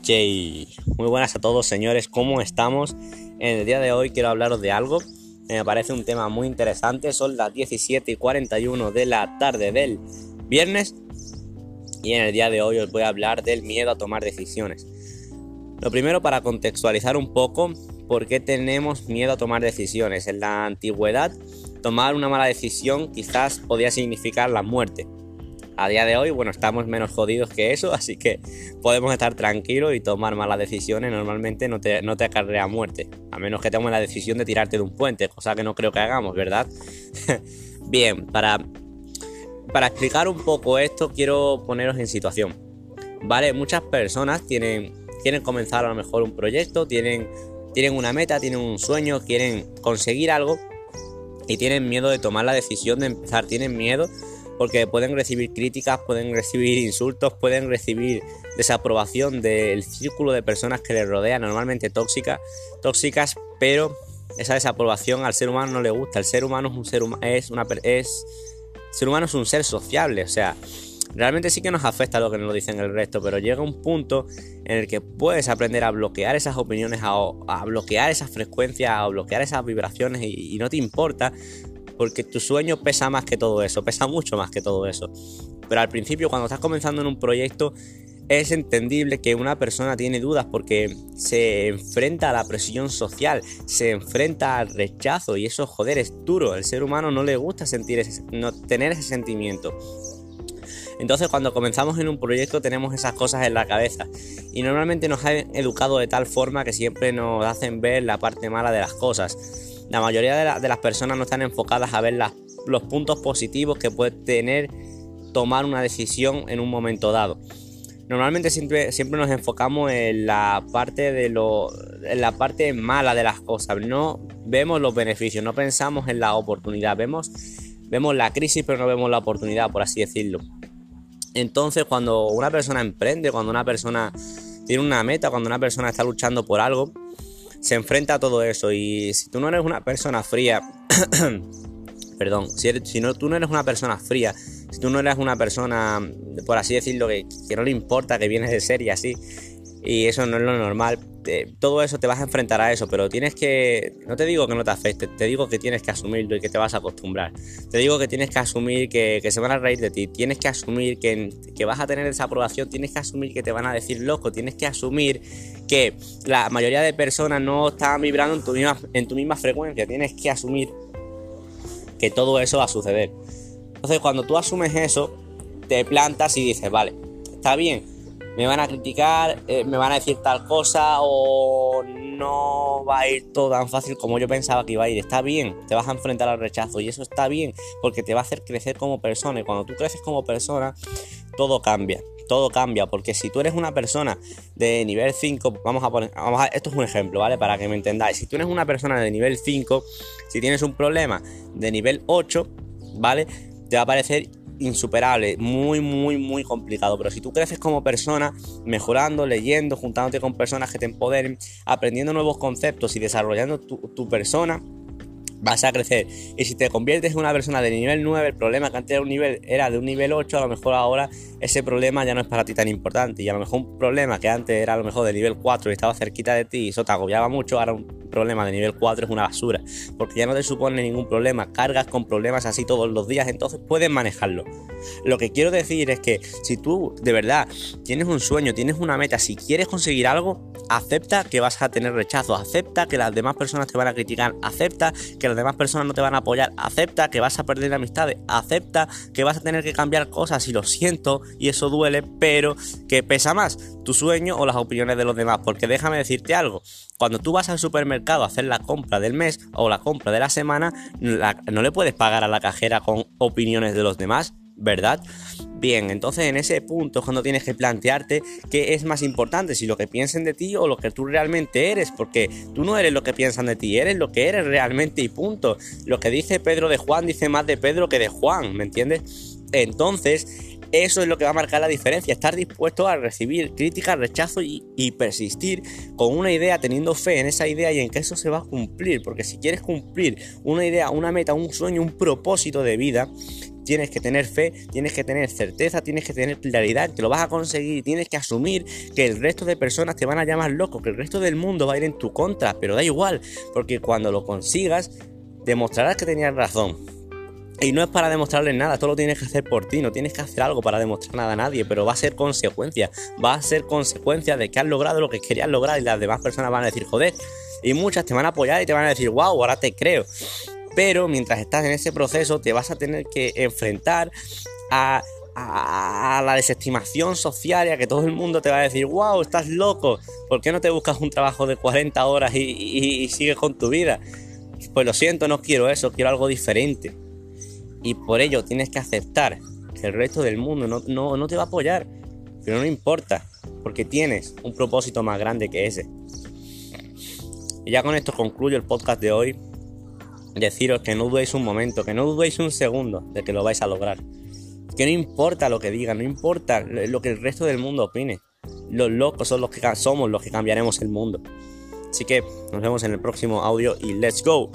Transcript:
Ok, muy buenas a todos señores, ¿cómo estamos? En el día de hoy quiero hablaros de algo me parece un tema muy interesante. Son las 17 y 41 de la tarde del viernes y en el día de hoy os voy a hablar del miedo a tomar decisiones. Lo primero para contextualizar un poco por qué tenemos miedo a tomar decisiones. En la antigüedad, tomar una mala decisión quizás podía significar la muerte a día de hoy, bueno, estamos menos jodidos que eso, así que podemos estar tranquilos y tomar malas decisiones. Normalmente no te, no te acarrea muerte, a menos que tomes la decisión de tirarte de un puente, cosa que no creo que hagamos, ¿verdad? Bien, para, para explicar un poco esto, quiero poneros en situación. Vale, muchas personas tienen, quieren comenzar a lo mejor un proyecto, tienen, tienen una meta, tienen un sueño, quieren conseguir algo y tienen miedo de tomar la decisión de empezar, tienen miedo porque pueden recibir críticas, pueden recibir insultos, pueden recibir desaprobación del círculo de personas que les rodean, normalmente tóxicas, tóxicas, pero esa desaprobación al ser humano no le gusta. El ser humano es un ser humano, es una es ser humano es un ser sociable, o sea, realmente sí que nos afecta lo que nos dicen el resto, pero llega un punto en el que puedes aprender a bloquear esas opiniones, a, bloquear esas frecuencias, a bloquear esas vibraciones y, y, no te importa porque tu sueño pesa más que todo eso, pesa mucho más que todo eso. Pero al principio, cuando estás comenzando en un proyecto, es entendible que una persona tiene dudas porque se enfrenta a la presión social, se enfrenta al rechazo y eso, joder, es duro. El ser humano no le gusta sentir ese, no, tener ese sentimiento. Entonces cuando comenzamos en un proyecto tenemos esas cosas en la cabeza y normalmente nos han educado de tal forma que siempre nos hacen ver la parte mala de las cosas. La mayoría de, las personas no están enfocadas a ver los puntos positivos que puede tener tomar una decisión en un momento dado. Normalmente siempre, siempre nos enfocamos en la parte de lo, en la parte mala de las cosas. No vemos los beneficios, no pensamos en la oportunidad. Vemos, vemos la crisis, pero no vemos la oportunidad, por así decirlo. Entonces, cuando una persona emprende, cuando una persona tiene una meta, cuando una persona está luchando por algo, se enfrenta a todo eso. Y si tú no eres una persona fría, perdón, si, si, no, tú no eres una persona fría, si tú no eres una persona, por así decirlo, que, que no le importa, que vienes de ser y así, y eso no es lo normal, todo eso te vas a enfrentar a eso, pero tienes que, no te digo que no te afecte, te digo que tienes que asumirlo y que te vas a acostumbrar. Te digo que tienes que asumir que, se van a reír de ti, tienes que asumir que, que vas a tener desaprobación, tienes que asumir que te van a decir loco, tienes que asumir que la mayoría de personas no están vibrando en tu misma, en tu misma frecuencia, tienes que asumir que todo eso va a suceder. Entonces cuando tú asumes eso, te plantas y dices, vale, está bien, me van a criticar, eh, me van a decir tal cosa o no va a ir todo tan fácil como yo pensaba que iba a ir. Está bien, te vas a enfrentar al rechazo y eso está bien porque te va a hacer crecer como persona y cuando tú creces como persona, todo cambia. Todo cambia, porque si tú eres una persona de nivel 5, vamos a poner, vamos esto es un ejemplo, ¿vale? Para que me entendáis. Si tú eres una persona de nivel 5, si tienes un problema de nivel 8, ¿vale? Te va a parecer insuperable, muy, muy, muy complicado. Pero si tú creces como persona, mejorando, leyendo, juntándote con personas que te empoderen, aprendiendo nuevos conceptos y desarrollando tu, persona, vas a crecer. Y si te conviertes en una persona de nivel 9, el problema que antes era, un nivel, era de un nivel 8, a lo mejor ahora ese problema ya no es para ti tan importante. Y a lo mejor un problema que antes era a lo mejor de nivel 4 y estaba cerquita de ti y eso te agobiaba mucho, ahora un problema de nivel 4 es una basura. Porque ya no te supone ningún problema. Cargas con problemas así todos los días, entonces puedes manejarlo. Lo que quiero decir es que si tú de verdad tienes un sueño, tienes una meta, si quieres conseguir algo, acepta que vas a tener rechazo, acepta que las demás personas te van a criticar, acepta que las demás personas no te van a apoyar, acepta que vas a perder amistades, acepta que vas a tener que cambiar cosas y lo siento y eso duele, pero que pesa más tu sueño o las opiniones de los demás, porque déjame decirte algo, cuando tú vas al supermercado hacer la compra del mes o la compra de la semana, no le puedes pagar a la cajera con opiniones de los demás, ¿verdad? Bien, entonces en ese punto es cuando tienes que plantearte qué es más importante, si lo que piensen de ti o lo que tú realmente eres, porque tú no eres lo que piensan de ti, eres lo que eres realmente y punto. Lo que dice Pedro de Juan dice más de Pedro que de Juan, ¿me entiendes? Entonces, eso es lo que va a marcar la diferencia, estar dispuesto a recibir críticas, rechazo y, persistir con una idea, teniendo fe en esa idea y en que eso se va a cumplir, porque si quieres cumplir una idea, una meta, un sueño, un propósito de vida, tienes que tener fe, tienes que tener certeza, tienes que tener claridad, que lo vas a conseguir, tienes que asumir que el resto de personas te van a llamar loco, que el resto del mundo va a ir en tu contra, pero da igual, porque cuando lo consigas, demostrarás que tenías razón. Y no es para demostrarles nada, todo lo tienes que hacer por ti, no tienes que hacer algo para demostrar nada a nadie, pero va a ser consecuencia, va a ser consecuencia de que has logrado lo que querías lograr y las demás personas van a decir, joder, y muchas te van a apoyar y te van a decir, wow, ahora te creo. Pero mientras estás en ese proceso te vas a tener que enfrentar a, la desestimación social y a que todo el mundo te va a decir, wow, estás loco, ¿por qué no te buscas un trabajo de 40 horas y sigues con tu vida? Pues lo siento, no quiero eso, quiero algo diferente y por ello tienes que aceptar que el resto del mundo no, no, te va a apoyar, pero no importa, porque tienes un propósito más grande que ese. Y ya con esto concluyo el podcast de hoy. Deciros que no dudéis un momento, que no dudéis un segundo de que lo vais a lograr. Que no importa lo que digan, no importa lo que el resto del mundo opine. Los locos son los que somos los que cambiaremos el mundo. Así que nos vemos en el próximo audio y let's go.